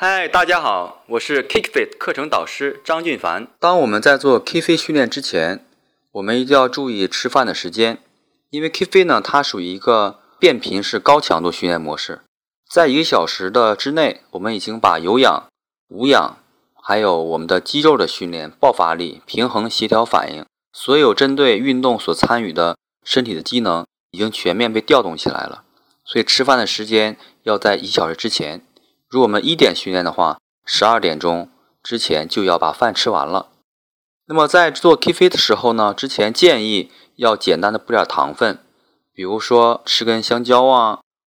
嗨，大家好，我是 KickFit 课程导师张俊凡。当我们在做 KFit 训练之前，我们一定要注意吃饭的时间，因为 KFit 呢，它属于一个变频式高强度训练模式，在一个小时的之内，我们已经把有氧、无氧，还有我们的肌肉的训练、爆发力、平衡、协调反应，所有针对运动所参与的身体的机能，已经全面被调动起来了。所以吃饭的时间要在一小时之前。如果我们一点训练的话，十二点钟之前就要把饭吃完了。那么在做 KFit 的时候呢，之前建议要简单的补点糖分，比如说吃根香蕉啊，